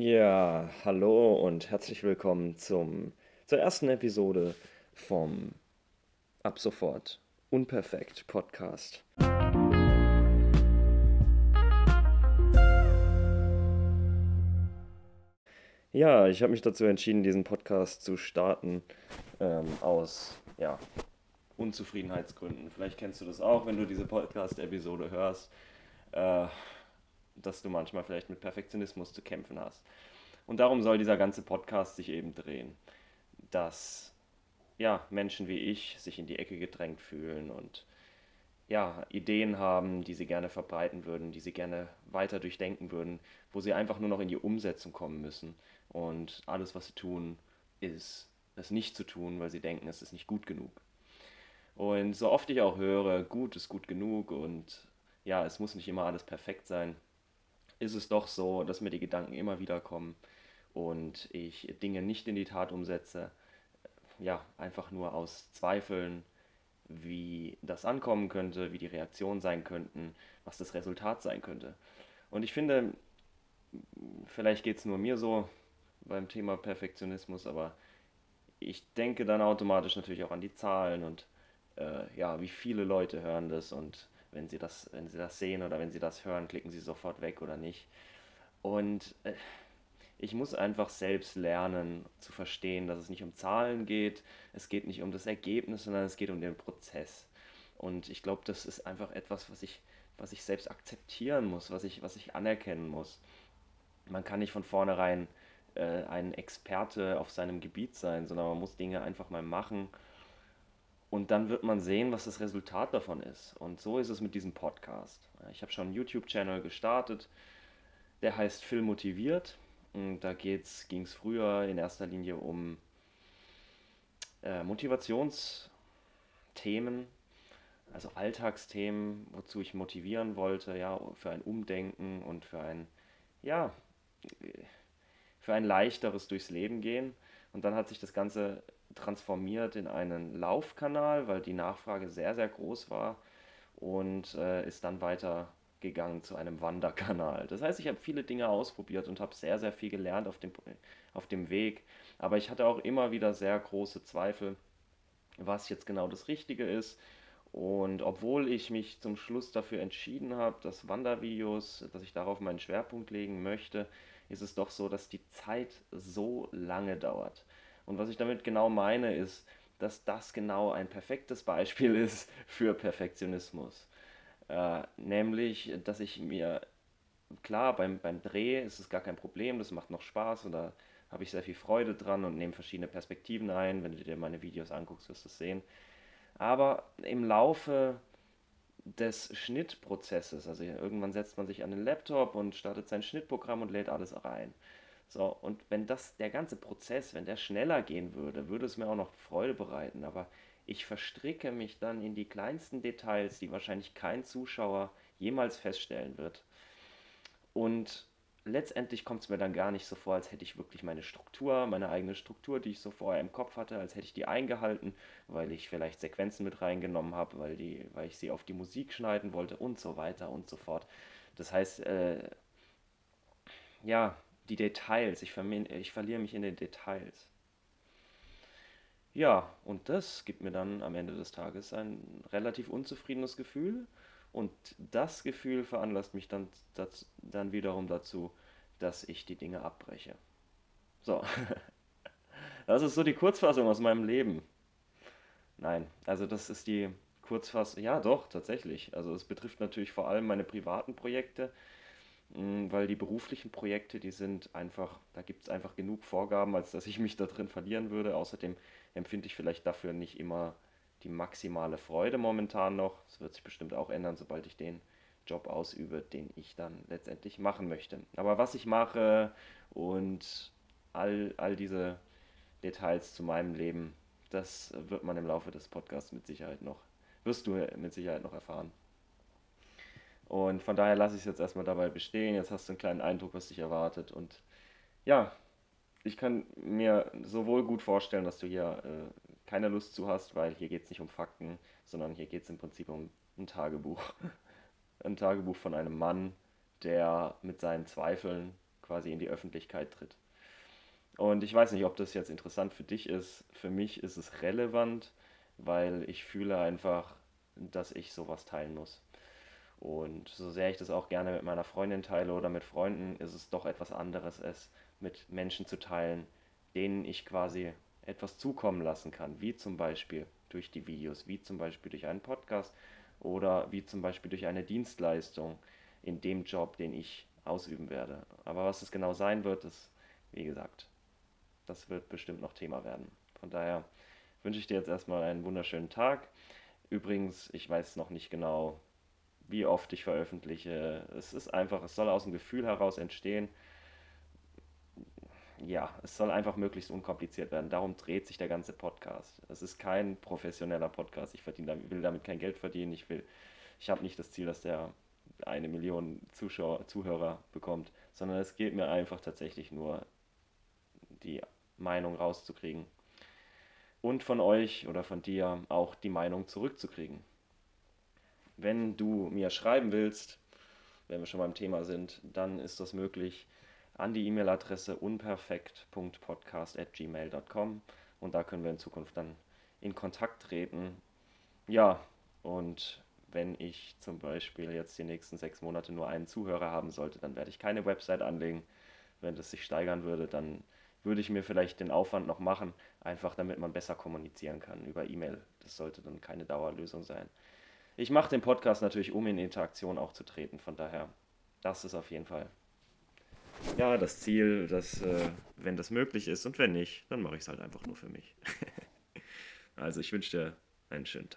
Ja, hallo und herzlich willkommen zum, zur ersten Episode vom Ab sofort Unperfekt Podcast. Ja, ich habe mich dazu entschieden, diesen Podcast zu starten ähm, aus ja, Unzufriedenheitsgründen. Vielleicht kennst du das auch, wenn du diese Podcast-Episode hörst. Äh, dass du manchmal vielleicht mit Perfektionismus zu kämpfen hast. Und darum soll dieser ganze Podcast sich eben drehen, dass ja, Menschen wie ich sich in die Ecke gedrängt fühlen und ja, Ideen haben, die sie gerne verbreiten würden, die sie gerne weiter durchdenken würden, wo sie einfach nur noch in die Umsetzung kommen müssen. Und alles, was sie tun, ist es nicht zu tun, weil sie denken, es ist nicht gut genug. Und so oft ich auch höre, gut ist gut genug und ja, es muss nicht immer alles perfekt sein, ist es doch so, dass mir die Gedanken immer wieder kommen und ich Dinge nicht in die Tat umsetze, ja, einfach nur aus Zweifeln, wie das ankommen könnte, wie die Reaktionen sein könnten, was das Resultat sein könnte. Und ich finde, vielleicht geht es nur mir so beim Thema Perfektionismus, aber ich denke dann automatisch natürlich auch an die Zahlen und äh, ja, wie viele Leute hören das und wenn sie das, wenn sie das sehen oder wenn sie das hören, klicken sie sofort weg oder nicht. Und äh, ich muss einfach selbst lernen zu verstehen, dass es nicht um Zahlen geht, es geht nicht um das Ergebnis, sondern es geht um den Prozess. Und ich glaube, das ist einfach etwas, was ich, was ich selbst akzeptieren muss, was ich, was ich anerkennen muss. Man kann nicht von vornherein äh, ein Experte auf seinem Gebiet sein, sondern man muss Dinge einfach mal machen und dann wird man sehen, was das Resultat davon ist. Und so ist es mit diesem Podcast. Ich habe schon einen YouTube-Channel gestartet, der heißt Film motiviert. Und da ging es früher in erster Linie um äh, Motivationsthemen, also Alltagsthemen, wozu ich motivieren wollte, ja, für ein Umdenken und für ein, ja, für ein leichteres durchs Leben gehen. Und dann hat sich das Ganze transformiert in einen Laufkanal, weil die Nachfrage sehr, sehr groß war und äh, ist dann weiter gegangen zu einem Wanderkanal. Das heißt, ich habe viele Dinge ausprobiert und habe sehr, sehr viel gelernt auf dem, auf dem Weg. Aber ich hatte auch immer wieder sehr große Zweifel, was jetzt genau das Richtige ist. Und obwohl ich mich zum Schluss dafür entschieden habe, dass Wandervideos, dass ich darauf meinen Schwerpunkt legen möchte, ist es doch so, dass die Zeit so lange dauert. Und was ich damit genau meine, ist, dass das genau ein perfektes Beispiel ist für Perfektionismus. Äh, nämlich, dass ich mir, klar, beim, beim Dreh ist es gar kein Problem, das macht noch Spaß und da habe ich sehr viel Freude dran und nehme verschiedene Perspektiven ein. Wenn du dir meine Videos anguckst, wirst du es sehen. Aber im Laufe des Schnittprozesses, also irgendwann setzt man sich an den Laptop und startet sein Schnittprogramm und lädt alles rein. So, und wenn das, der ganze Prozess, wenn der schneller gehen würde, würde es mir auch noch Freude bereiten. Aber ich verstricke mich dann in die kleinsten Details, die wahrscheinlich kein Zuschauer jemals feststellen wird. Und letztendlich kommt es mir dann gar nicht so vor, als hätte ich wirklich meine Struktur, meine eigene Struktur, die ich so vorher im Kopf hatte, als hätte ich die eingehalten, weil ich vielleicht Sequenzen mit reingenommen habe, weil, die, weil ich sie auf die Musik schneiden wollte und so weiter und so fort. Das heißt, äh, ja, die Details. Ich, ich verliere mich in den Details. Ja, und das gibt mir dann am Ende des Tages ein relativ unzufriedenes Gefühl. Und das Gefühl veranlasst mich dann, das, dann wiederum dazu, dass ich die Dinge abbreche. So, das ist so die Kurzfassung aus meinem Leben. Nein, also das ist die Kurzfassung. Ja, doch, tatsächlich. Also es betrifft natürlich vor allem meine privaten Projekte, weil die beruflichen Projekte, die sind einfach, da gibt es einfach genug Vorgaben, als dass ich mich da drin verlieren würde. Außerdem empfinde ich vielleicht dafür nicht immer die maximale Freude momentan noch. Das wird sich bestimmt auch ändern, sobald ich den Job ausübe, den ich dann letztendlich machen möchte. Aber was ich mache und all, all diese Details zu meinem Leben, das wird man im Laufe des Podcasts mit Sicherheit noch, wirst du mit Sicherheit noch erfahren. Und von daher lasse ich es jetzt erstmal dabei bestehen. Jetzt hast du einen kleinen Eindruck, was dich erwartet. Und ja, ich kann mir sowohl gut vorstellen, dass du hier äh, keine Lust zu hast, weil hier geht es nicht um Fakten, sondern hier geht es im Prinzip um ein Tagebuch. ein Tagebuch von einem Mann, der mit seinen Zweifeln quasi in die Öffentlichkeit tritt. Und ich weiß nicht, ob das jetzt interessant für dich ist. Für mich ist es relevant, weil ich fühle einfach, dass ich sowas teilen muss. Und so sehr ich das auch gerne mit meiner Freundin teile oder mit Freunden, ist es doch etwas anderes, es mit Menschen zu teilen, denen ich quasi etwas zukommen lassen kann, wie zum Beispiel durch die Videos, wie zum Beispiel durch einen Podcast oder wie zum Beispiel durch eine Dienstleistung in dem Job, den ich ausüben werde. Aber was es genau sein wird, ist, wie gesagt, das wird bestimmt noch Thema werden. Von daher wünsche ich dir jetzt erstmal einen wunderschönen Tag. Übrigens, ich weiß noch nicht genau, wie oft ich veröffentliche. Es ist einfach, es soll aus dem Gefühl heraus entstehen. Ja, es soll einfach möglichst unkompliziert werden. Darum dreht sich der ganze Podcast. Es ist kein professioneller Podcast. Ich verdiene, will damit kein Geld verdienen. Ich will, ich habe nicht das Ziel, dass der eine Million Zuschauer, Zuhörer bekommt, sondern es geht mir einfach tatsächlich nur die Meinung rauszukriegen und von euch oder von dir auch die Meinung zurückzukriegen. Wenn du mir schreiben willst, wenn wir schon beim Thema sind, dann ist das möglich an die E-Mail-Adresse unperfekt.podcast.gmail.com und da können wir in Zukunft dann in Kontakt treten. Ja, und wenn ich zum Beispiel jetzt die nächsten sechs Monate nur einen Zuhörer haben sollte, dann werde ich keine Website anlegen. Wenn das sich steigern würde, dann würde ich mir vielleicht den Aufwand noch machen, einfach damit man besser kommunizieren kann über E-Mail. Das sollte dann keine Dauerlösung sein. Ich mache den Podcast natürlich, um in Interaktion auch zu treten. Von daher, das ist auf jeden Fall ja das Ziel, dass äh, wenn das möglich ist und wenn nicht, dann mache ich es halt einfach nur für mich. also ich wünsche dir einen schönen Tag.